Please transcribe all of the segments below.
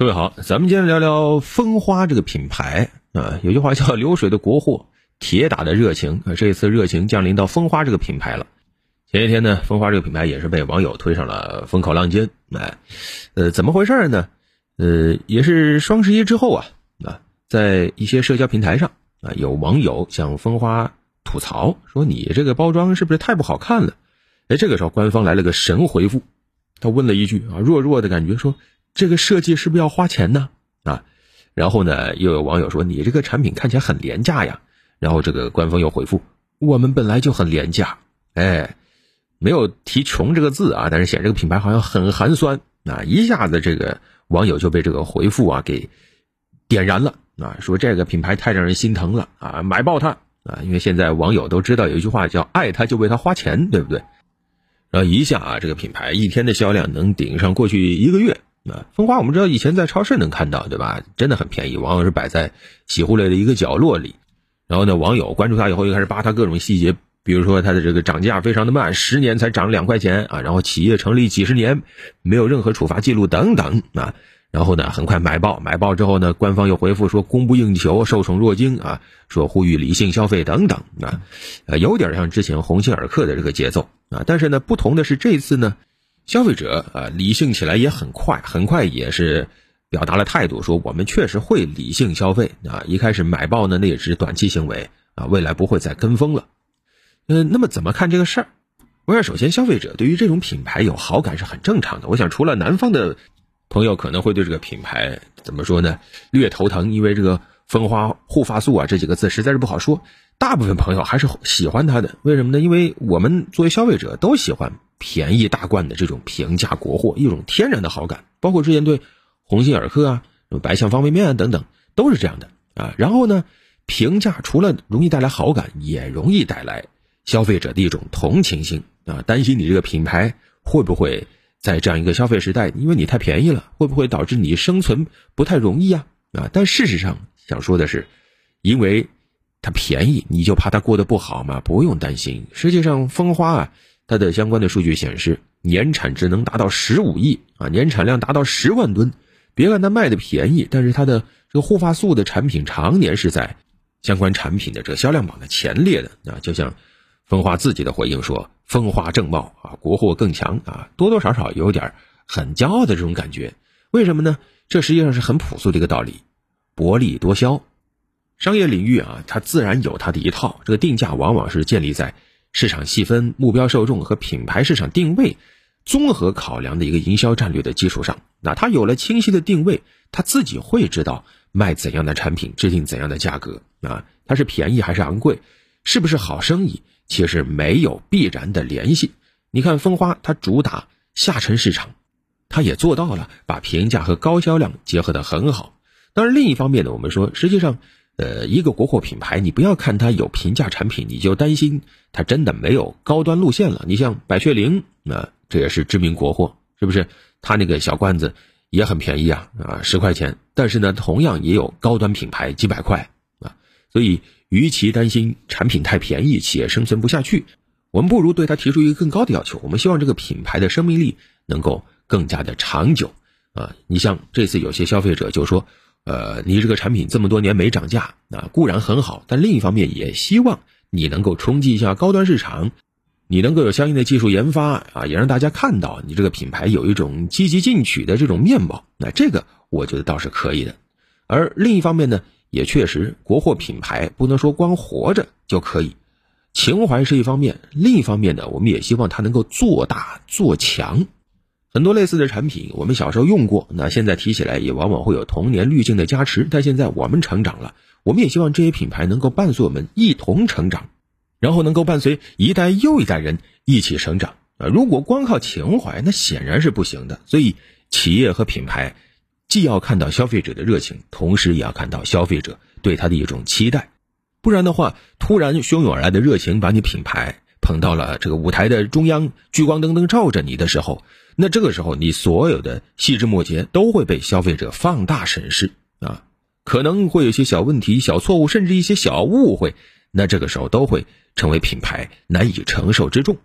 各位好，咱们今天聊聊蜂花这个品牌啊。有句话叫“流水的国货，铁打的热情”啊。这一次热情降临到蜂花这个品牌了。前几天呢，蜂花这个品牌也是被网友推上了风口浪尖。哎，呃，怎么回事呢？呃，也是双十一之后啊啊，在一些社交平台上啊，有网友向蜂花吐槽说：“你这个包装是不是太不好看了？”哎，这个时候官方来了个神回复，他问了一句啊，弱弱的感觉说。这个设计是不是要花钱呢？啊，然后呢，又有网友说你这个产品看起来很廉价呀。然后这个官方又回复，我们本来就很廉价。哎，没有提穷这个字啊，但是显这个品牌好像很寒酸啊。一下子这个网友就被这个回复啊给点燃了啊，说这个品牌太让人心疼了啊，买爆它啊！因为现在网友都知道有一句话叫爱它就为它花钱，对不对？然后一下啊，这个品牌一天的销量能顶上过去一个月。啊，蜂花我们知道以前在超市能看到，对吧？真的很便宜，往往是摆在洗护类的一个角落里。然后呢，网友关注它以后，又开始扒它各种细节，比如说它的这个涨价非常的慢，十年才涨两块钱啊。然后企业成立几十年，没有任何处罚记录等等啊。然后呢，很快买爆，买爆之后呢，官方又回复说供不应求，受宠若惊啊，说呼吁理性消费等等啊，呃，有点像之前鸿星尔克的这个节奏啊。但是呢，不同的是这次呢。消费者啊，理性起来也很快，很快也是表达了态度，说我们确实会理性消费啊。一开始买爆呢，那也是短期行为啊，未来不会再跟风了。嗯，那么怎么看这个事儿？我想，首先消费者对于这种品牌有好感是很正常的。我想，除了南方的朋友可能会对这个品牌怎么说呢，略头疼，因为这个“蜂花护发素”啊这几个字实在是不好说。大部分朋友还是喜欢它的，为什么呢？因为我们作为消费者都喜欢。便宜大罐的这种平价国货，一种天然的好感，包括之前对鸿星尔克啊、白象方便面啊等等，都是这样的啊。然后呢，平价除了容易带来好感，也容易带来消费者的一种同情心啊，担心你这个品牌会不会在这样一个消费时代，因为你太便宜了，会不会导致你生存不太容易啊？啊，但事实上想说的是，因为它便宜，你就怕它过得不好吗？不用担心，实际上蜂花啊。它的相关的数据显示，年产值能达到十五亿啊，年产量达到十万吨。别看它卖的便宜，但是它的这个护发素的产品常年是在相关产品的这个销量榜的前列的啊。就像风华自己的回应说：“风华正茂啊，国货更强啊，多多少少有点很骄傲的这种感觉。为什么呢？这实际上是很朴素的一个道理：薄利多销。商业领域啊，它自然有它的一套，这个定价往往是建立在。市场细分、目标受众和品牌市场定位综合考量的一个营销战略的基础上，那它有了清晰的定位，它自己会知道卖怎样的产品，制定怎样的价格啊，它是便宜还是昂贵，是不是好生意，其实没有必然的联系。你看蜂花，它主打下沉市场，它也做到了把平价和高销量结合得很好。当然，另一方面呢，我们说实际上。呃，一个国货品牌，你不要看它有平价产品，你就担心它真的没有高端路线了。你像百雀羚，那这也是知名国货，是不是？它那个小罐子也很便宜啊，啊，十块钱。但是呢，同样也有高端品牌几百块啊。所以，与其担心产品太便宜，企业生存不下去，我们不如对它提出一个更高的要求。我们希望这个品牌的生命力能够更加的长久啊。你像这次有些消费者就说。呃，你这个产品这么多年没涨价，那固然很好，但另一方面也希望你能够冲击一下高端市场，你能够有相应的技术研发啊，也让大家看到你这个品牌有一种积极进取的这种面貌。那这个我觉得倒是可以的。而另一方面呢，也确实国货品牌不能说光活着就可以，情怀是一方面，另一方面呢，我们也希望它能够做大做强。很多类似的产品，我们小时候用过，那现在提起来也往往会有童年滤镜的加持。但现在我们成长了，我们也希望这些品牌能够伴随我们一同成长，然后能够伴随一代又一代人一起成长啊！如果光靠情怀，那显然是不行的。所以，企业和品牌既要看到消费者的热情，同时也要看到消费者对他的一种期待，不然的话，突然汹涌而来的热情把你品牌。捧到了这个舞台的中央，聚光灯灯照着你的时候，那这个时候你所有的细枝末节都会被消费者放大审视啊，可能会有些小问题、小错误，甚至一些小误会，那这个时候都会成为品牌难以承受之重。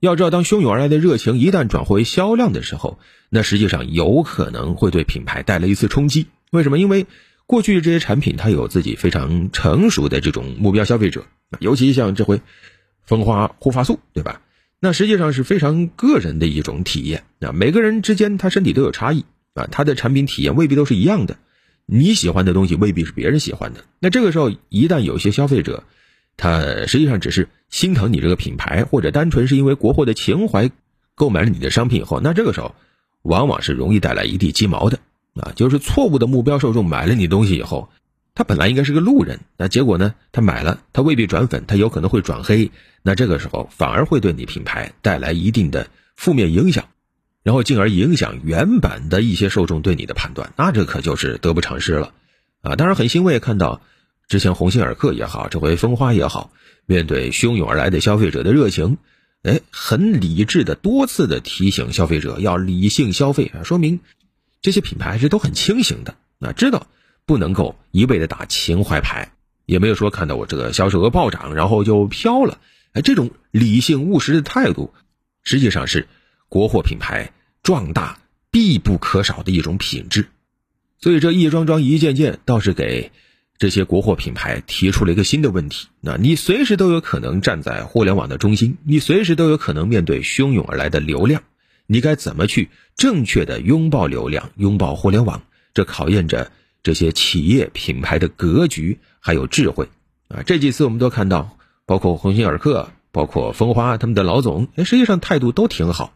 要知道，当汹涌而来的热情一旦转化为销量的时候，那实际上有可能会对品牌带来一次冲击。为什么？因为过去这些产品它有自己非常成熟的这种目标消费者，尤其像这回蜂花护发素，对吧？那实际上是非常个人的一种体验啊，每个人之间他身体都有差异啊，他的产品体验未必都是一样的，你喜欢的东西未必是别人喜欢的。那这个时候，一旦有些消费者，他实际上只是心疼你这个品牌，或者单纯是因为国货的情怀购买了你的商品以后，那这个时候往往是容易带来一地鸡毛的啊，就是错误的目标受众买了你东西以后。他本来应该是个路人，那结果呢？他买了，他未必转粉，他有可能会转黑。那这个时候反而会对你品牌带来一定的负面影响，然后进而影响原版的一些受众对你的判断。那这可就是得不偿失了啊！当然很欣慰看到，之前鸿星尔克也好，这回蜂花也好，面对汹涌而来的消费者的热情，哎，很理智的多次的提醒消费者要理性消费啊，说明这些品牌还是都很清醒的啊，知道。不能够一味的打情怀牌，也没有说看到我这个销售额暴涨，然后就飘了。哎，这种理性务实的态度，实际上是国货品牌壮大必不可少的一种品质。所以这一桩桩一件件，倒是给这些国货品牌提出了一个新的问题：那你随时都有可能站在互联网的中心，你随时都有可能面对汹涌而来的流量，你该怎么去正确的拥抱流量，拥抱互联网？这考验着。这些企业品牌的格局还有智慧啊！这几次我们都看到，包括鸿星尔克、包括蜂花他们的老总，哎，实际上态度都挺好，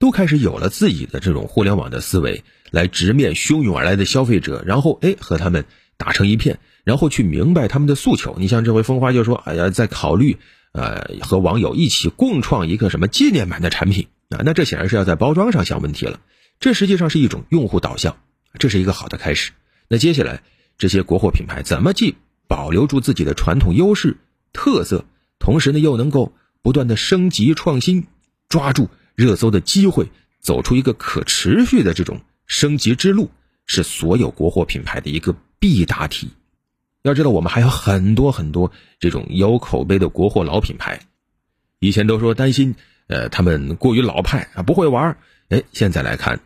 都开始有了自己的这种互联网的思维，来直面汹涌而来的消费者，然后哎和他们打成一片，然后去明白他们的诉求。你像这回蜂花就说：“哎呀，在考虑呃和网友一起共创一个什么纪念版的产品啊？”那这显然是要在包装上想问题了。这实际上是一种用户导向，这是一个好的开始。那接下来，这些国货品牌怎么既保留住自己的传统优势特色，同时呢又能够不断的升级创新，抓住热搜的机会，走出一个可持续的这种升级之路，是所有国货品牌的一个必答题。要知道，我们还有很多很多这种有口碑的国货老品牌，以前都说担心，呃，他们过于老派啊，不会玩。哎，现在来看，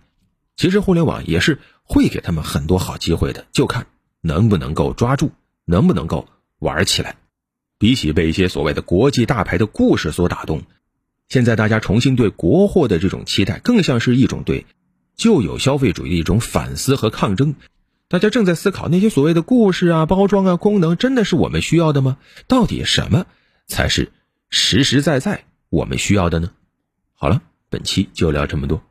其实互联网也是。会给他们很多好机会的，就看能不能够抓住，能不能够玩起来。比起被一些所谓的国际大牌的故事所打动，现在大家重新对国货的这种期待，更像是一种对旧有消费主义的一种反思和抗争。大家正在思考，那些所谓的故事啊、包装啊、功能，真的是我们需要的吗？到底什么才是实实在在我们需要的呢？好了，本期就聊这么多。